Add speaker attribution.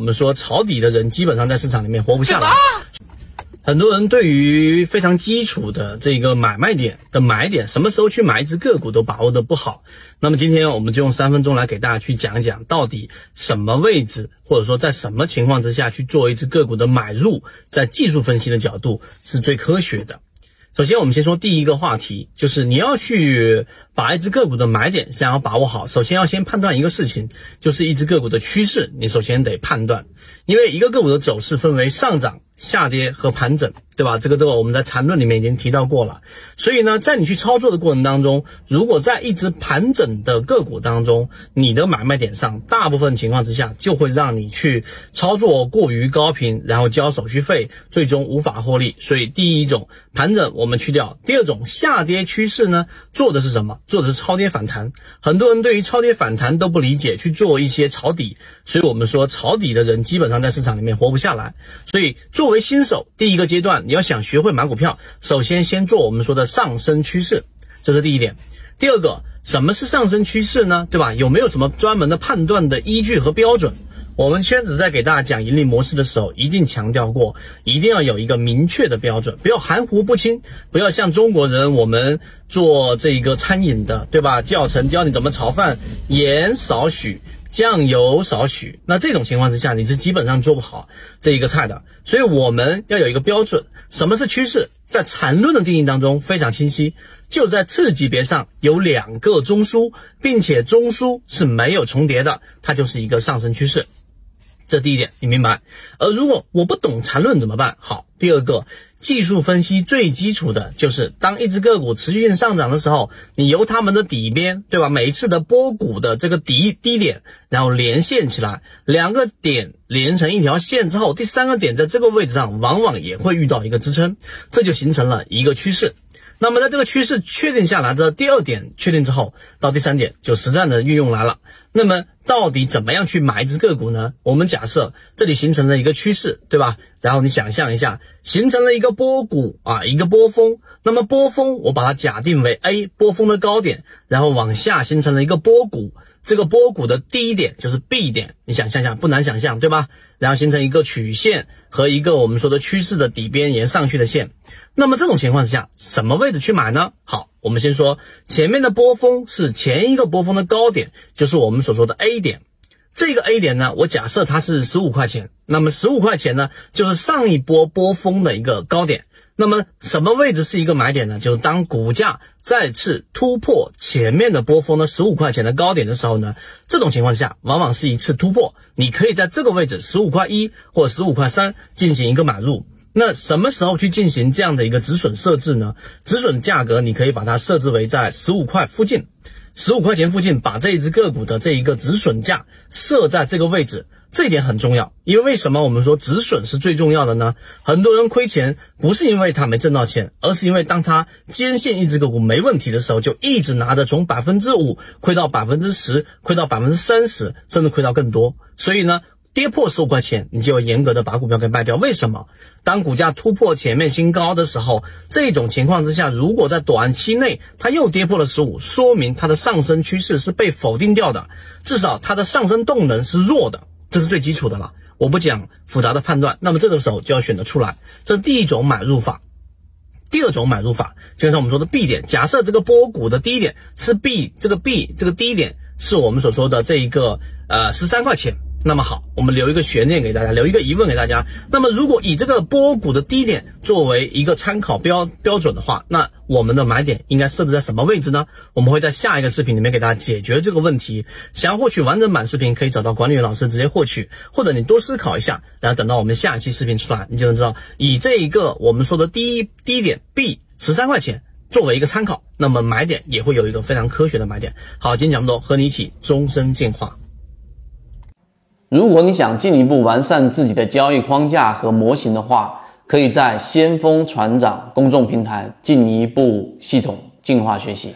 Speaker 1: 我们说抄底的人基本上在市场里面活不下来。很多人对于非常基础的这个买卖点的买点，什么时候去买一只个股都把握的不好。那么今天我们就用三分钟来给大家去讲一讲，到底什么位置，或者说在什么情况之下去做一只个股的买入，在技术分析的角度是最科学的。首先，我们先说第一个话题，就是你要去把一只个股的买点想要把握好，首先要先判断一个事情，就是一只个股的趋势，你首先得判断，因为一个个股的走势分为上涨。下跌和盘整，对吧？这个这个我们在缠论里面已经提到过了。所以呢，在你去操作的过程当中，如果在一只盘整的个股当中，你的买卖点上，大部分情况之下就会让你去操作过于高频，然后交手续费，最终无法获利。所以第一种盘整我们去掉，第二种下跌趋势呢，做的是什么？做的是超跌反弹。很多人对于超跌反弹都不理解，去做一些抄底。所以我们说抄底的人基本上在市场里面活不下来。所以作为新手，第一个阶段，你要想学会买股票，首先先做我们说的上升趋势，这是第一点。第二个，什么是上升趋势呢？对吧？有没有什么专门的判断的依据和标准？我们圈子在给大家讲盈利模式的时候，一定强调过，一定要有一个明确的标准，不要含糊不清，不要像中国人我们做这一个餐饮的，对吧？教程教你怎么炒饭，盐少许。酱油少许，那这种情况之下，你是基本上做不好这一个菜的。所以我们要有一个标准，什么是趋势？在缠论的定义当中非常清晰，就在次级别上有两个中枢，并且中枢是没有重叠的，它就是一个上升趋势。这第一点，你明白？而如果我不懂缠论怎么办？好，第二个。技术分析最基础的就是，当一只个股持续性上涨的时候，你由它们的底边，对吧？每一次的波谷的这个底低点，然后连线起来，两个点连成一条线之后，第三个点在这个位置上，往往也会遇到一个支撑，这就形成了一个趋势。那么在这个趋势确定下来的第二点确定之后，到第三点就实战的运用来了。那么到底怎么样去买一只个股呢？我们假设这里形成了一个趋势，对吧？然后你想象一下，形成了一个波谷啊，一个波峰。那么波峰我把它假定为 A 波峰的高点，然后往下形成了一个波谷。这个波谷的低点就是 B 点，你想象一下，不难想象，对吧？然后形成一个曲线和一个我们说的趋势的底边沿上去的线。那么这种情况之下，什么位置去买呢？好，我们先说前面的波峰是前一个波峰的高点，就是我们所说的 A 点。这个 A 点呢，我假设它是十五块钱，那么十五块钱呢，就是上一波波峰的一个高点。那么什么位置是一个买点呢？就是当股价再次突破前面的波峰的十五块钱的高点的时候呢，这种情况下往往是一次突破，你可以在这个位置十五块一或十五块三进行一个买入。那什么时候去进行这样的一个止损设置呢？止损价格你可以把它设置为在十五块附近，十五块钱附近，把这一只个股的这一个止损价设在这个位置。这一点很重要，因为为什么我们说止损是最重要的呢？很多人亏钱不是因为他没挣到钱，而是因为当他坚信一只个股没问题的时候，就一直拿着，从百分之五亏到百分之十，亏到百分之三十，甚至亏到更多。所以呢，跌破十五块钱，你就要严格的把股票给卖掉。为什么？当股价突破前面新高的时候，这种情况之下，如果在短期内它又跌破了十五，说明它的上升趋势是被否定掉的，至少它的上升动能是弱的。这是最基础的了，我不讲复杂的判断。那么这个时候就要选择出来，这是第一种买入法。第二种买入法，就像我们说的 B 点，假设这个波谷的低点是 B，这个 B 这个低点是我们所说的这一个呃十三块钱。那么好，我们留一个悬念给大家，留一个疑问给大家。那么如果以这个波谷的低点作为一个参考标标准的话，那我们的买点应该设置在什么位置呢？我们会在下一个视频里面给大家解决这个问题。想要获取完整版视频，可以找到管理员老师直接获取，或者你多思考一下，然后等到我们下一期视频出来，你就能知道以这一个我们说的低低点 B 十三块钱作为一个参考，那么买点也会有一个非常科学的买点。好，今天讲这么多，和你一起终身进化。
Speaker 2: 如果你想进一步完善自己的交易框架和模型的话，可以在先锋船长公众平台进一步系统进化学习。